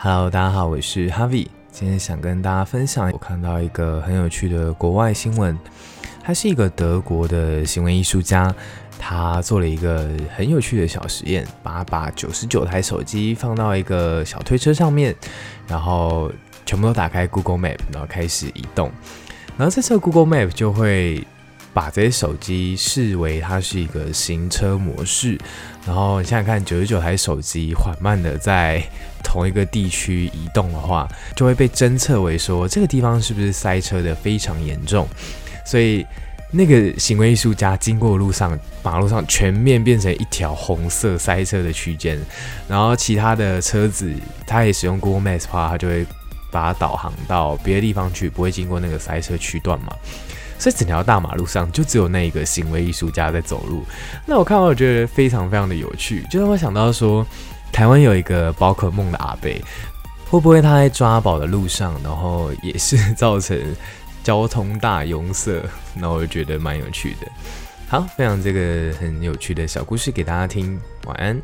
Hello，大家好，我是 Harvey。今天想跟大家分享，我看到一个很有趣的国外新闻。他是一个德国的行为艺术家，他做了一个很有趣的小实验，把把九十九台手机放到一个小推车上面，然后全部都打开 Google Map，然后开始移动。然后这时候 Google Map 就会把这些手机视为它是一个行车模式，然后你想想看，九十九台手机缓慢的在同一个地区移动的话，就会被侦测为说这个地方是不是塞车的非常严重，所以那个行为艺术家经过路上，马路上全面变成一条红色塞车的区间，然后其他的车子，他也使用 Google Maps 的话，他就会把它导航到别的地方去，不会经过那个塞车区段嘛。所以整条大马路上就只有那一个行为艺术家在走路。那我看完我觉得非常非常的有趣，就让我想到说，台湾有一个宝可梦的阿贝，会不会他在抓宝的路上，然后也是造成交通大拥塞？那我就觉得蛮有趣的。好，分享这个很有趣的小故事给大家听，晚安。